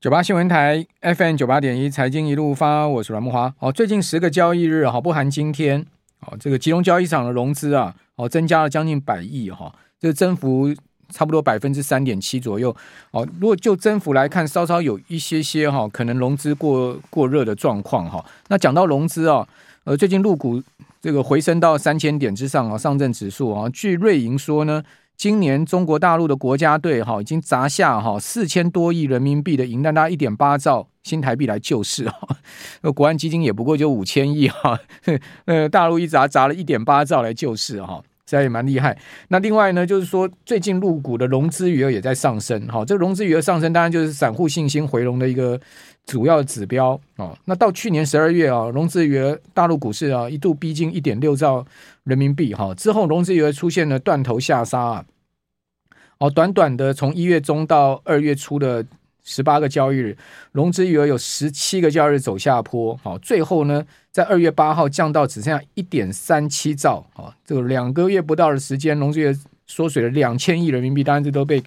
九八新闻台 FM 九八点一财经一路发，我是阮慕华。哦，最近十个交易日，哈，不含今天，哦，这个集中交易场的融资啊，哦，增加了将近百亿，哈，这个增幅差不多百分之三点七左右。哦，如果就增幅来看，稍稍有一些些哈，可能融资过过热的状况，哈。那讲到融资啊，呃，最近陆股这个回升到三千点之上啊，上证指数啊，据瑞银说呢。今年中国大陆的国家队哈已经砸下哈四千多亿人民币的银弹，大一点八兆新台币来救市哈。那国安基金也不过就五千亿哈，呃，大陆一砸砸了一点八兆来救市哈，这也蛮厉害。那另外呢，就是说最近入股的融资余额也在上升哈，这融资余额上升当然就是散户信心回笼的一个主要指标哦。那到去年十二月啊，融资余额大陆股市啊一度逼近一点六兆人民币哈，之后融资余额出现了断头下杀啊。哦，短短的从一月中到二月初的十八个交易日，融资余额有十七个交易日走下坡。好，最后呢，在二月八号降到只剩下一点三七兆。啊，这个两个月不到的时间，融资余额缩水了两千亿人民币，当然这都被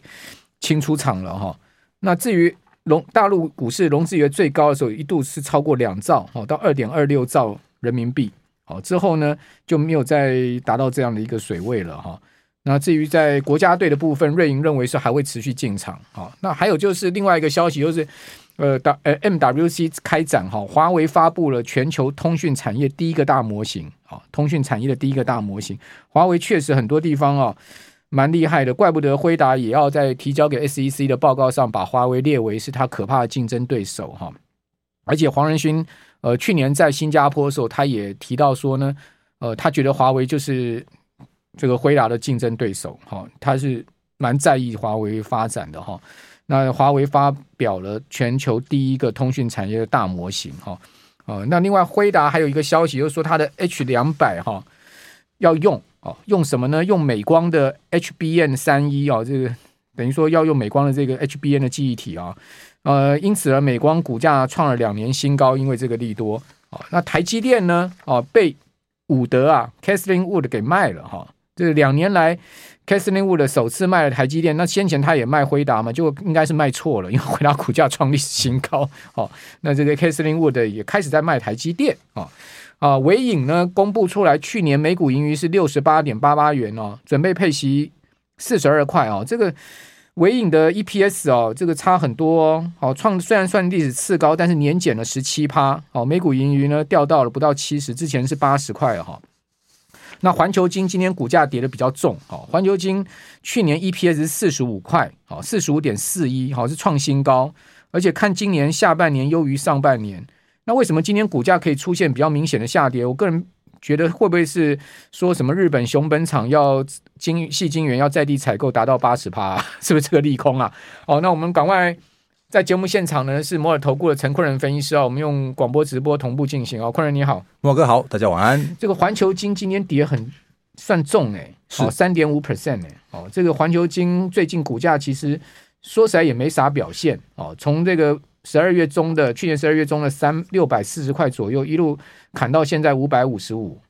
清出场了哈。那至于融大陆股市融资余额最高的时候，一度是超过两兆，好，到二点二六兆人民币。好，之后呢就没有再达到这样的一个水位了哈。那至于在国家队的部分，瑞银认为是还会持续进场。啊，那还有就是另外一个消息，就是呃，呃，MWC 开展哈，华为发布了全球通讯产业第一个大模型。啊，通讯产业的第一个大模型，华为确实很多地方啊蛮厉害的，怪不得辉达也要在提交给 SEC 的报告上把华为列为是他可怕的竞争对手哈。而且黄仁勋呃去年在新加坡的时候，他也提到说呢，呃，他觉得华为就是。这个辉达的竞争对手，哈，他是蛮在意华为发展的哈。那华为发表了全球第一个通讯产业的大模型，哈，啊，那另外辉达还有一个消息，就是说它的 H 两百哈要用哦，用什么呢？用美光的 HBN 三一啊，这个等于说要用美光的这个 HBN 的记忆体啊，呃，因此呢，美光股价创了两年新高，因为这个利多哦。那台积电呢，啊，被伍德啊 Kathleen Wood 给卖了哈。这两年来，Kaslin Wood 首次卖了台积电，那先前他也卖辉达嘛，就应该是卖错了，因为辉达股价创历史新高。哦，那这个 Kaslin Wood 也开始在卖台积电。啊啊，纬颖呢公布出来，去年每股盈余是六十八点八八元哦，准备配息四十二块哦。这个纬颖的 EPS 哦，这个差很多哦。好，创虽然算历史次高，但是年减了十七趴。哦，每股盈余呢掉到了不到七十，之前是八十块哈。那环球晶今天股价跌得比较重，好，环球晶去年 EPS 是四十五块，好，四十五点四一，好，是创新高，而且看今年下半年优于上半年，那为什么今天股价可以出现比较明显的下跌？我个人觉得会不会是说什么日本熊本厂要晶矽晶圆要在地采购达到八十趴，是不是这个利空啊？哦，那我们赶快。在节目现场呢，是摩尔投顾的陈坤仁分析师啊，我们用广播直播同步进行啊。坤仁你好，莫哥好，大家晚安。这个环球金今天跌很算重哎，好三点五 percent 哎，哦，这个环球金最近股价其实说起来也没啥表现哦，从这个十二月中的去年十二月中的三六百四十块左右，一路砍到现在五百五十五。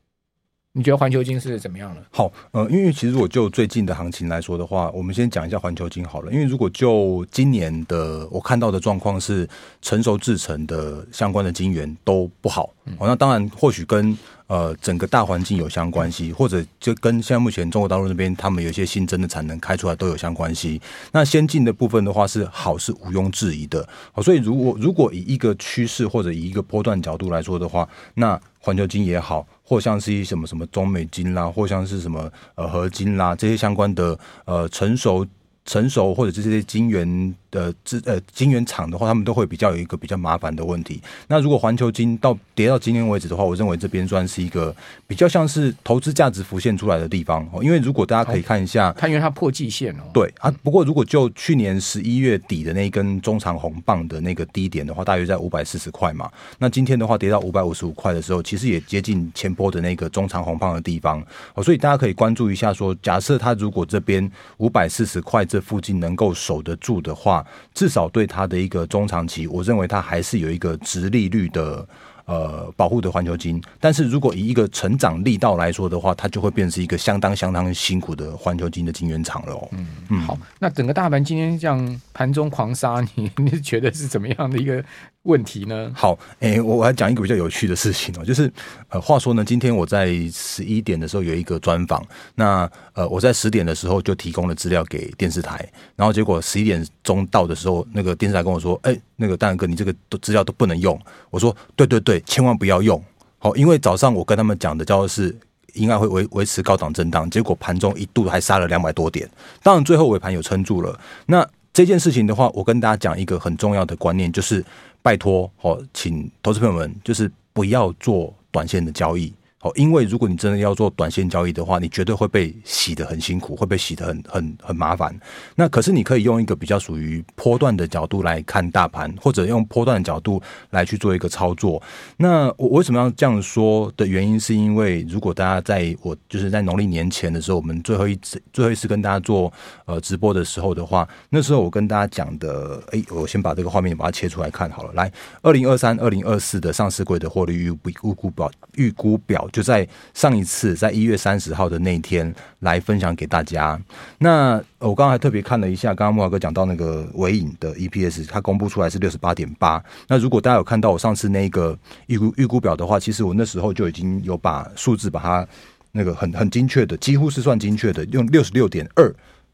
你觉得环球金是怎么样了？好，呃，因为其实如果就最近的行情来说的话，我们先讲一下环球金好了。因为如果就今年的我看到的状况是，成熟制成的相关的金源都不好。嗯、哦，那当然或许跟呃整个大环境有相关系，或者就跟现在目前中国大陆那边他们有一些新增的产能开出来都有相关系。那先进的部分的话是好，是毋庸置疑的。好，所以如果如果以一个趋势或者以一个波段角度来说的话，那环球金也好，或像是一什么什么中美金啦，或像是什么呃合金啦这些相关的呃成熟。成熟或者这些晶圆的制呃晶圆厂的话，他们都会比较有一个比较麻烦的问题。那如果环球金到跌到今天为止的话，我认为这边算是一个比较像是投资价值浮现出来的地方哦。因为如果大家可以看一下，它因为它破季线哦。对啊，不过如果就去年十一月底的那一根中长红棒的那个低点的话，大约在五百四十块嘛。那今天的话跌到五百五十五块的时候，其实也接近前波的那个中长红棒的地方哦。所以大家可以关注一下说，说假设它如果这边五百四十块。这附近能够守得住的话，至少对它的一个中长期，我认为它还是有一个殖利率的。呃，保护的环球金，但是如果以一个成长力道来说的话，它就会变成一个相当相当辛苦的环球金的金圆厂了哦。嗯嗯，好，那整个大盘今天这样盘中狂杀，你你觉得是怎么样的一个问题呢？好，诶、我我来讲一个比较有趣的事情哦，就是呃，话说呢，今天我在十一点的时候有一个专访，那呃，我在十点的时候就提供了资料给电视台，然后结果十一点钟到的时候，那个电视台跟我说，哎、那个大哥，你这个资料都不能用。我说，对对对。对，千万不要用好，因为早上我跟他们讲的叫做是应该会维维持高档震荡，结果盘中一度还杀了两百多点，当然最后尾盘有撑住了。那这件事情的话，我跟大家讲一个很重要的观念，就是拜托哦，请投资朋友们就是不要做短线的交易。哦，因为如果你真的要做短线交易的话，你绝对会被洗得很辛苦，会被洗得很很很麻烦。那可是你可以用一个比较属于波段的角度来看大盘，或者用波段的角度来去做一个操作。那我为什么要这样说的原因，是因为如果大家在我就是在农历年前的时候，我们最后一次最后一次跟大家做呃直播的时候的话，那时候我跟大家讲的，哎，我先把这个画面把它切出来看好了。来，二零二三、二零二四的上市柜的获利预预估表预估表。就在上一次，在一月三十号的那一天来分享给大家。那我刚刚还特别看了一下，刚刚木华哥讲到那个尾影的 EPS，它公布出来是六十八点八。那如果大家有看到我上次那个预估预估表的话，其实我那时候就已经有把数字把它那个很很精确的，几乎是算精确的，用六十六点二。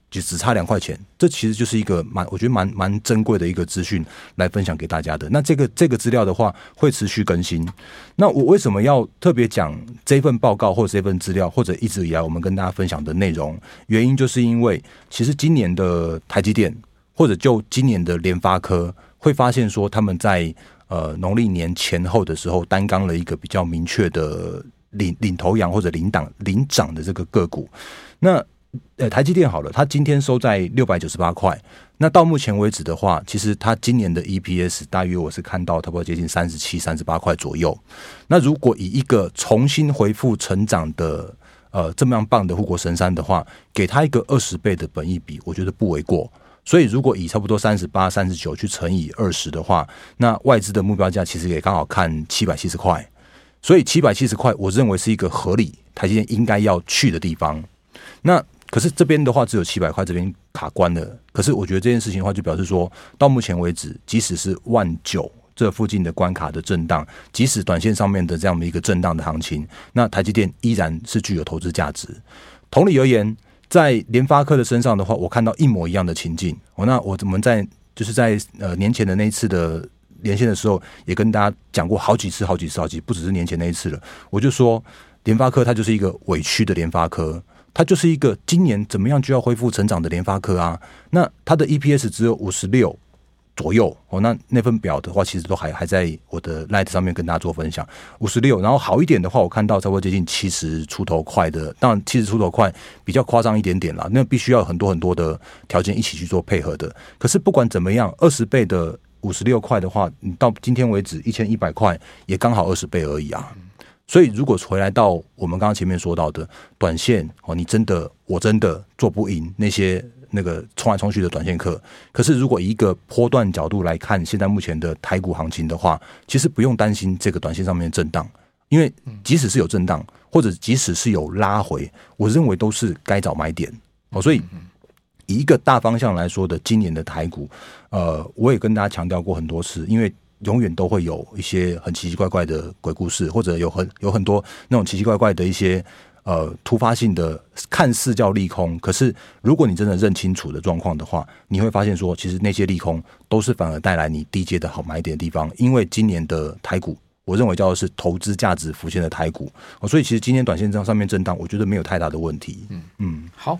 就只差两块钱，这其实就是一个蛮，我觉得蛮蛮珍贵的一个资讯来分享给大家的。那这个这个资料的话，会持续更新。那我为什么要特别讲这份报告或者这份资料，或者一直以来我们跟大家分享的内容？原因就是因为，其实今年的台积电，或者就今年的联发科，会发现说他们在呃农历年前后的时候，担纲了一个比较明确的领领头羊或者领涨领涨的这个个股。那呃，台积电好了，它今天收在六百九十八块。那到目前为止的话，其实它今年的 EPS 大约我是看到差不多接近三十七、三十八块左右。那如果以一个重新恢复成长的呃这么样棒的护国神山的话，给它一个二十倍的本益比，我觉得不为过。所以如果以差不多三十八、三十九去乘以二十的话，那外资的目标价其实也刚好看七百七十块。所以七百七十块，我认为是一个合理台积电应该要去的地方。那可是这边的话只有七百块，这边卡关了。可是我觉得这件事情的话，就表示说到目前为止，即使是万九这附近的关卡的震荡，即使短线上面的这样的一个震荡的行情，那台积电依然是具有投资价值。同理而言，在联发科的身上的话，我看到一模一样的情境。哦，那我我们在就是在呃年前的那一次的连线的时候，也跟大家讲过好几次、好几次、好几次，不只是年前那一次了。我就说联发科它就是一个委屈的联发科。它就是一个今年怎么样就要恢复成长的联发科啊，那它的 EPS 只有五十六左右哦，那那份表的话，其实都还还在我的 Light 上面跟大家做分享，五十六，然后好一点的话，我看到差不多接近七十出头块的，当然七十出头块比较夸张一点点啦，那必须要很多很多的条件一起去做配合的。可是不管怎么样，二十倍的五十六块的话，你到今天为止一千一百块也刚好二十倍而已啊。所以，如果回来到我们刚刚前面说到的短线哦，你真的我真的做不赢那些那个冲来冲去的短线客。可是，如果以一个波段角度来看，现在目前的台股行情的话，其实不用担心这个短线上面的震荡，因为即使是有震荡，或者即使是有拉回，我认为都是该找买点哦。所以，以一个大方向来说的，今年的台股，呃，我也跟大家强调过很多次，因为。永远都会有一些很奇奇怪怪的鬼故事，或者有很有很多那种奇奇怪怪的一些呃突发性的，看似叫利空，可是如果你真的认清楚的状况的话，你会发现说，其实那些利空都是反而带来你低阶的好买点的地方。因为今年的台股，我认为叫做是投资价值浮现的台股。所以其实今天短线上上面震荡，我觉得没有太大的问题。嗯嗯，好。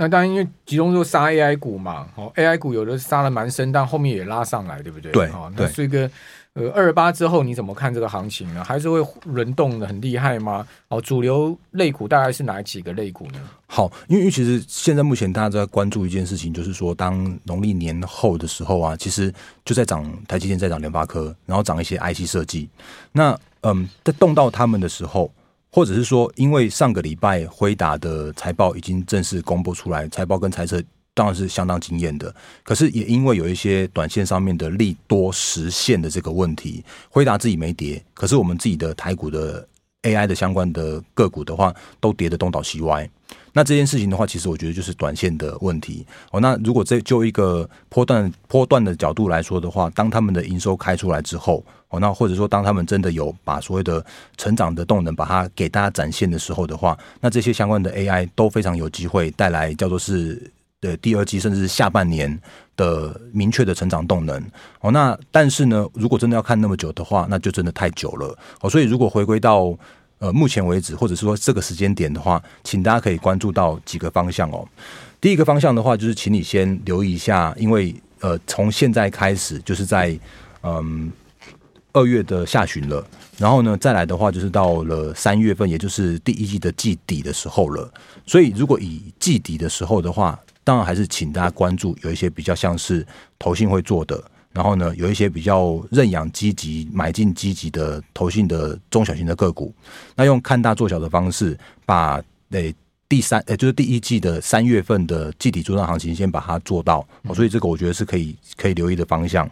那当然，因为集中就杀 AI 股嘛，哦，AI 股有的杀的蛮深，但后面也拉上来，对不对？对，哦，那是一个呃二八之后你怎么看这个行情呢？还是会轮动的很厉害吗？哦，主流类股大概是哪几个类股呢？好，因为其实现在目前大家都在关注一件事情，就是说当农历年后的时候啊，其实就在涨台积电，在涨联发科，然后涨一些 IC 设计。那嗯，在动到他们的时候。或者是说，因为上个礼拜辉达的财报已经正式公布出来，财报跟财测当然是相当惊艳的。可是也因为有一些短线上面的利多实现的这个问题，辉达自己没跌，可是我们自己的台股的 AI 的相关的个股的话，都跌得东倒西歪。那这件事情的话，其实我觉得就是短线的问题哦。那如果这就一个波段波段的角度来说的话，当他们的营收开出来之后哦，那或者说当他们真的有把所谓的成长的动能把它给大家展现的时候的话，那这些相关的 AI 都非常有机会带来叫做是的第二季甚至是下半年的明确的成长动能哦。那但是呢，如果真的要看那么久的话，那就真的太久了哦。所以如果回归到呃，目前为止，或者是说这个时间点的话，请大家可以关注到几个方向哦。第一个方向的话，就是请你先留意一下，因为呃，从现在开始就是在嗯二月的下旬了，然后呢，再来的话就是到了三月份，也就是第一季的季底的时候了。所以，如果以季底的时候的话，当然还是请大家关注有一些比较像是投信会做的。然后呢，有一些比较认养积极、买进积极的投信的中小型的个股，那用看大做小的方式，把诶第三诶就是第一季的三月份的季底主涨行情先把它做到，所以这个我觉得是可以可以留意的方向。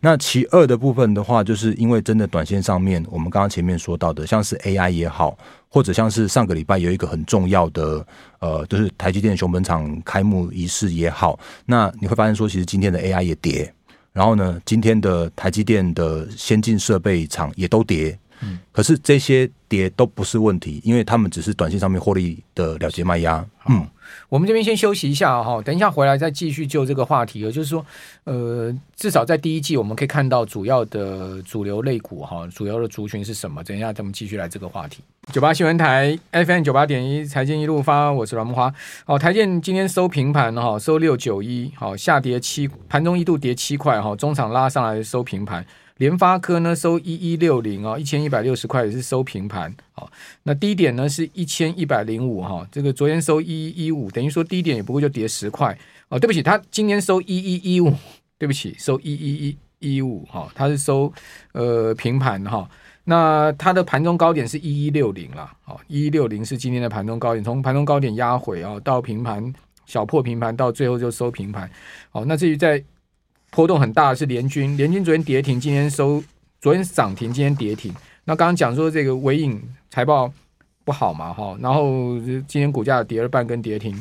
那其二的部分的话，就是因为真的短线上面，我们刚刚前面说到的，像是 AI 也好，或者像是上个礼拜有一个很重要的呃，就是台积电熊本厂开幕仪式也好，那你会发现说，其实今天的 AI 也跌。然后呢，今天的台积电的先进设备厂也都跌，嗯，可是这些跌都不是问题，因为他们只是短线上面获利的了结卖压，嗯。我们这边先休息一下哈，等一下回来再继续就这个话题。也就是说，呃，至少在第一季我们可以看到主要的主流类股哈，主要的族群是什么？等一下咱们继续来这个话题。九八新闻台 FM 九八点一财经一路发，我是阮木花。好，台建今天收平盘哈，收六九一，好，下跌七，盘中一度跌七块哈，中场拉上来收平盘。联发科呢收一一六零啊，一千一百六十块也是收平盘，好，那低点呢是一千一百零五哈，这个昨天收一一一五，等于说低点也不过就跌十块哦，对不起，它今天收一一一五，对不起，收一一一一五哈，它是收呃平盘哈，那它的盘中高点是一一六零了，好，一一六零是今天的盘中高点，从盘中高点压回啊到平盘小破平盘，到最后就收平盘，好，那至于在波动很大的是联军，联军昨天跌停，今天收，昨天涨停，今天跌停。那刚刚讲说这个纬颖财报不好嘛，哈，然后今天股价跌了半根跌停，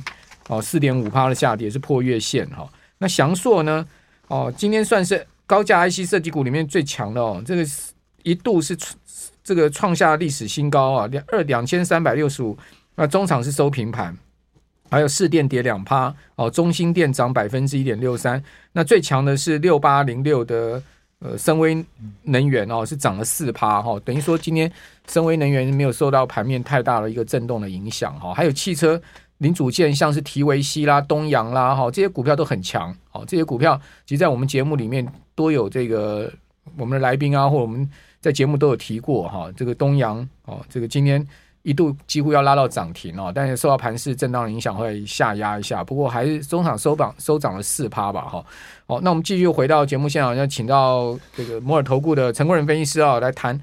哦，四点五趴的下跌是破月线哈。那祥硕呢，哦，今天算是高价 IC 设计股里面最强的哦，这个一度是这个创下历史新高啊，两二两千三百六十五，那中场是收平盘。还有市电跌两趴哦，中兴电涨百分之一点六三。那最强的是六八零六的呃森崴能源哦，是涨了四趴哈。等于说今天森崴能源没有受到盘面太大的一个震动的影响哈。还有汽车零组件，像是提维西啦、东阳啦哈，这些股票都很强哦。这些股票其实在我们节目里面都有这个我们的来宾啊，或者我们在节目都有提过哈。这个东阳哦，这个今天。一度几乎要拉到涨停哦，但是受到盘势震荡的影响会下压一下，不过还是中场收榜收涨了四趴吧哈。好，那我们继续回到节目现场，要请到这个摩尔投顾的陈国仁分析师啊来谈。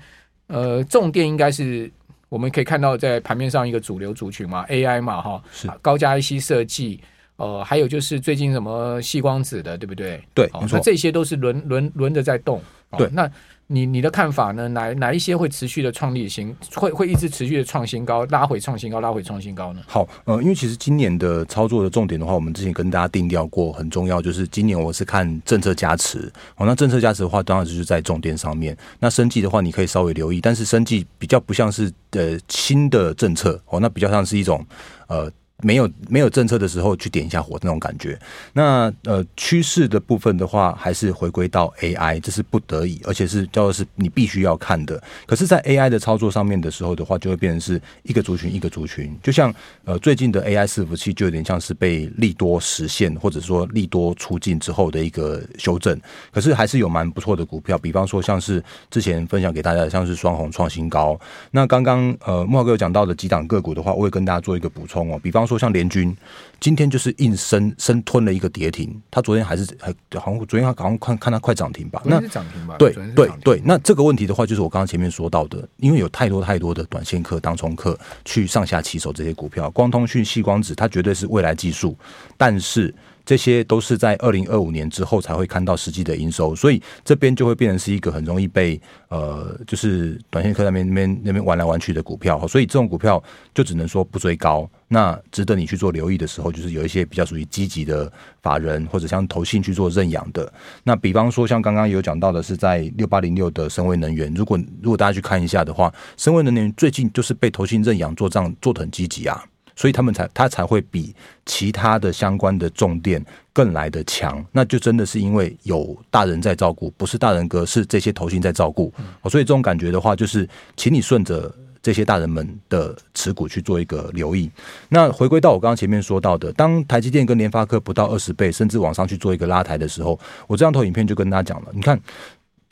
呃，重点应该是我们可以看到在盘面上一个主流族群嘛，AI 嘛哈，是高价 IC 设计，呃，还有就是最近什么细光子的，对不对？对，那这些都是轮轮轮着在动。对，那。你你的看法呢？哪哪一些会持续的创立新，会会一直持续的创新高，拉回创新高，拉回创新高呢？好，呃，因为其实今年的操作的重点的话，我们之前跟大家定调过，很重要，就是今年我是看政策加持。哦，那政策加持的话，当然就是在重点上面。那生计的话，你可以稍微留意，但是生计比较不像是呃新的政策哦，那比较像是一种呃没有没有政策的时候去点一下火那种感觉。那呃趋势的部分的话，还是回归到 AI，这是不得已，而且是叫做是你必须要看的。可是，在 AI 的操作上面的时候的话，就会变成是一个族群一个族群。就像呃最近的 AI 伺服器，就有点像是被利多实现，或者说利多出尽之后的一个修正。可是还是有蛮不错的股票，比方说像是之前分享给大家的，像是双红创新高。那刚刚呃莫哥有讲到的几档个股的话，我会跟大家做一个补充哦。比方说像联军，今天就是硬生生吞了一个跌停，他昨天还是还好像昨天他好像看看他快涨停吧？那是涨停吧？对对对，那这个问题的话，就是我刚刚前面说到的，因为有太多太多的短线客、当冲客去上下骑手这些股票，光通讯、细光子，它绝对是未来技术，但是。这些都是在二零二五年之后才会看到实际的营收，所以这边就会变成是一个很容易被呃，就是短线客那边那边那边玩来玩去的股票，所以这种股票就只能说不追高。那值得你去做留意的时候，就是有一些比较属于积极的法人或者像投信去做认养的。那比方说像刚刚有讲到的是在六八零六的森崴能源，如果如果大家去看一下的话，森崴能源最近就是被投信认养做账做得很积极啊。所以他们才他才会比其他的相关的重电更来的强，那就真的是因为有大人在照顾，不是大人哥，是这些头型在照顾。所以这种感觉的话，就是请你顺着这些大人们的持股去做一个留意。那回归到我刚刚前面说到的，当台积电跟联发科不到二十倍，甚至往上去做一个拉抬的时候，我这张投影片就跟大家讲了，你看。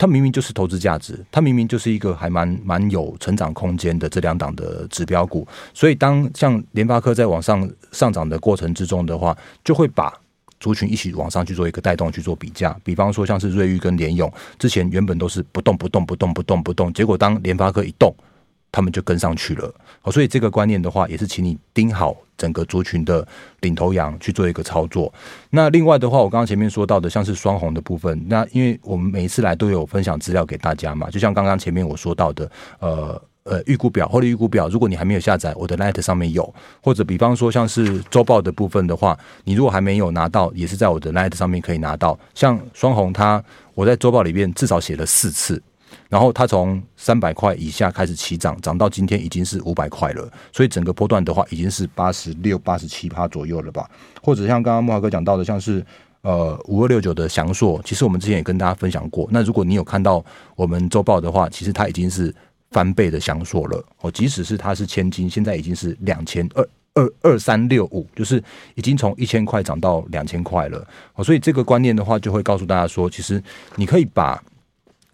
它明明就是投资价值，它明明就是一个还蛮蛮有成长空间的这两档的指标股，所以当像联发科在往上上涨的过程之中的话，就会把族群一起往上去做一个带动去做比价，比方说像是瑞昱跟联咏，之前原本都是不动不动不动不动不动，结果当联发科一动。他们就跟上去了，所以这个观念的话，也是请你盯好整个族群的领头羊去做一个操作。那另外的话，我刚刚前面说到的，像是双红的部分，那因为我们每一次来都有分享资料给大家嘛，就像刚刚前面我说到的，呃呃，预估表或者预估表，如果你还没有下载，我的 Light 上面有，或者比方说像是周报的部分的话，你如果还没有拿到，也是在我的 Light 上面可以拿到。像双红它，我在周报里面至少写了四次。然后它从三百块以下开始起涨，涨到今天已经是五百块了，所以整个波段的话已经是八十六、八十七趴左右了吧？或者像刚刚慕驊哥讲到的，像是呃五二六九的祥硕，其实我们之前也跟大家分享过。那如果你有看到我们周报的话，其实它已经是翻倍的祥硕了哦。即使是它是千金，现在已经是两千二二二三六五，就是已经从一千块涨到两千块了。所以这个观念的话，就会告诉大家说，其实你可以把。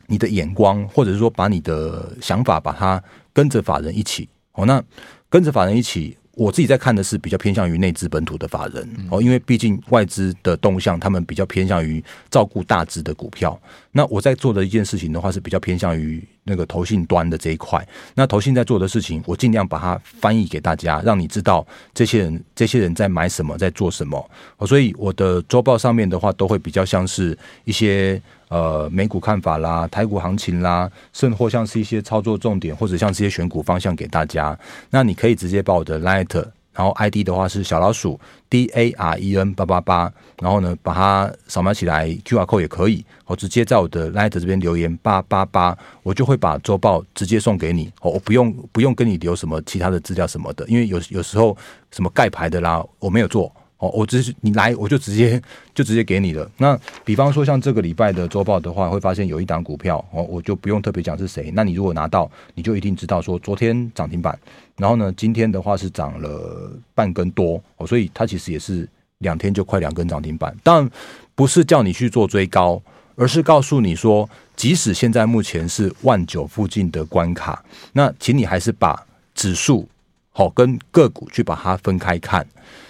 你的眼光，或者是说把你的想法，把它跟着法人一起哦。那跟着法人一起，我自己在看的是比较偏向于内资本土的法人哦，因为毕竟外资的动向，他们比较偏向于照顾大资的股票。那我在做的一件事情的话，是比较偏向于那个投信端的这一块。那投信在做的事情，我尽量把它翻译给大家，让你知道这些人这些人在买什么，在做什么。所以我的周报上面的话，都会比较像是一些。呃，美股看法啦，台股行情啦，甚或像是一些操作重点，或者像这些选股方向给大家。那你可以直接把我的 Light，然后 ID 的话是小老鼠 D A R E N 八八八，然后呢把它扫描起来，QR code 也可以，我直接在我的 Light 这边留言八八八，我就会把周报直接送给你。哦，我不用不用跟你留什么其他的资料什么的，因为有有时候什么盖牌的啦，我没有做。哦，我只是你来，我就直接就直接给你了。那比方说像这个礼拜的周报的话，会发现有一档股票哦，我就不用特别讲是谁。那你如果拿到，你就一定知道说昨天涨停板，然后呢，今天的话是涨了半根多哦，所以它其实也是两天就快两根涨停板。但不是叫你去做追高，而是告诉你说，即使现在目前是万九附近的关卡，那请你还是把指数好跟个股去把它分开看。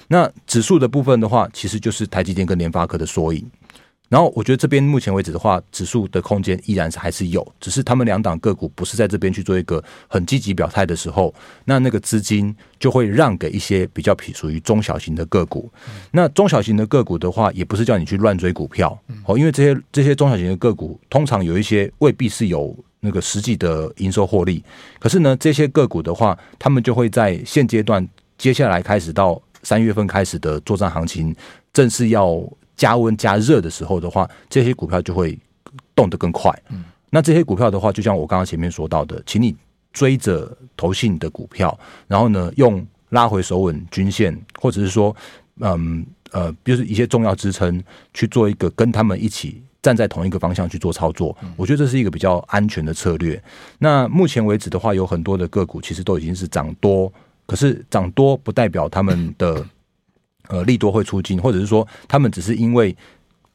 那指数的部分的话，其实就是台积电跟联发科的缩影。然后我觉得这边目前为止的话，指数的空间依然是还是有，只是他们两档个股不是在这边去做一个很积极表态的时候，那那个资金就会让给一些比较属于中小型的个股。那中小型的个股的话，也不是叫你去乱追股票哦，因为这些这些中小型的个股通常有一些未必是有那个实际的营收获利，可是呢，这些个股的话，他们就会在现阶段接下来开始到。三月份开始的作战行情，正是要加温加热的时候的话，这些股票就会动得更快。嗯，那这些股票的话，就像我刚刚前面说到的，请你追着投信的股票，然后呢，用拉回守稳均线，或者是说，嗯呃，就是一些重要支撑，去做一个跟他们一起站在同一个方向去做操作。我觉得这是一个比较安全的策略。那目前为止的话，有很多的个股其实都已经是涨多，可是涨多不代表他们的呃利多会出金，或者是说他们只是因为。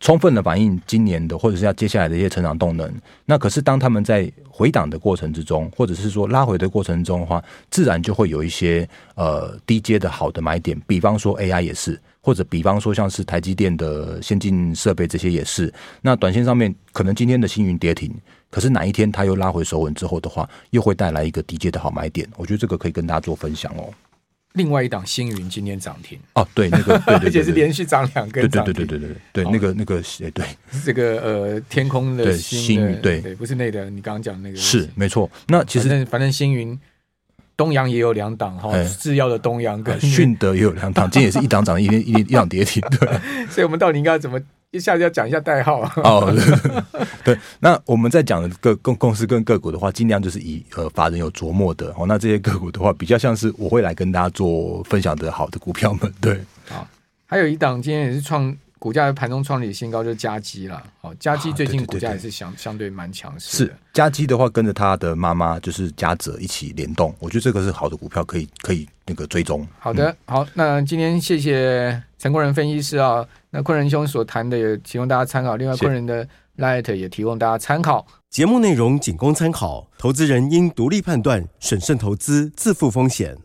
充分的反映今年的或者是要接下来的一些成长动能。那可是当他们在回档的过程之中，或者是说拉回的过程中的话，自然就会有一些呃低阶的好的买点。比方说 AI 也是，或者比方说像是台积电的先进设备这些也是。那短线上面可能今天的星云跌停，可是哪一天它又拉回首稳之后的话，又会带来一个低阶的好买点。我觉得这个可以跟大家做分享哦。另外一档星云今天涨停哦，对，那个，对对对对，而且是连续涨两根，对对对对对对对，那个那个，哎，对，这个呃，天空的星云，对对，不是那个，你刚刚讲那个是没错。那其实反正星云，东阳也有两档哈，制药的东阳跟迅德也有两档，今天也是一档涨一一一档跌停，对。所以我们到底应该怎么？一下子要讲一下代号哦，对，那我们在讲的个公公司跟个股的话，尽量就是以呃法人有琢磨的哦。那这些个股的话，比较像是我会来跟大家做分享的好的股票们。对，好，还有一档今天也是创股价在盘中创立新高，就是嘉基了。好，嘉基最近股价也是相相对蛮强势。是嘉基的话，跟着他的妈妈就是嘉泽一起联动，我觉得这个是好的股票，可以可以那个追踪。好的，好，那今天谢谢陈昆仁分析师啊。那坤仁兄所谈的也提供大家参考，另外坤仁的 Light 也提供大家参考。节目内容仅供参考，投资人应独立判断、审慎投资、自负风险。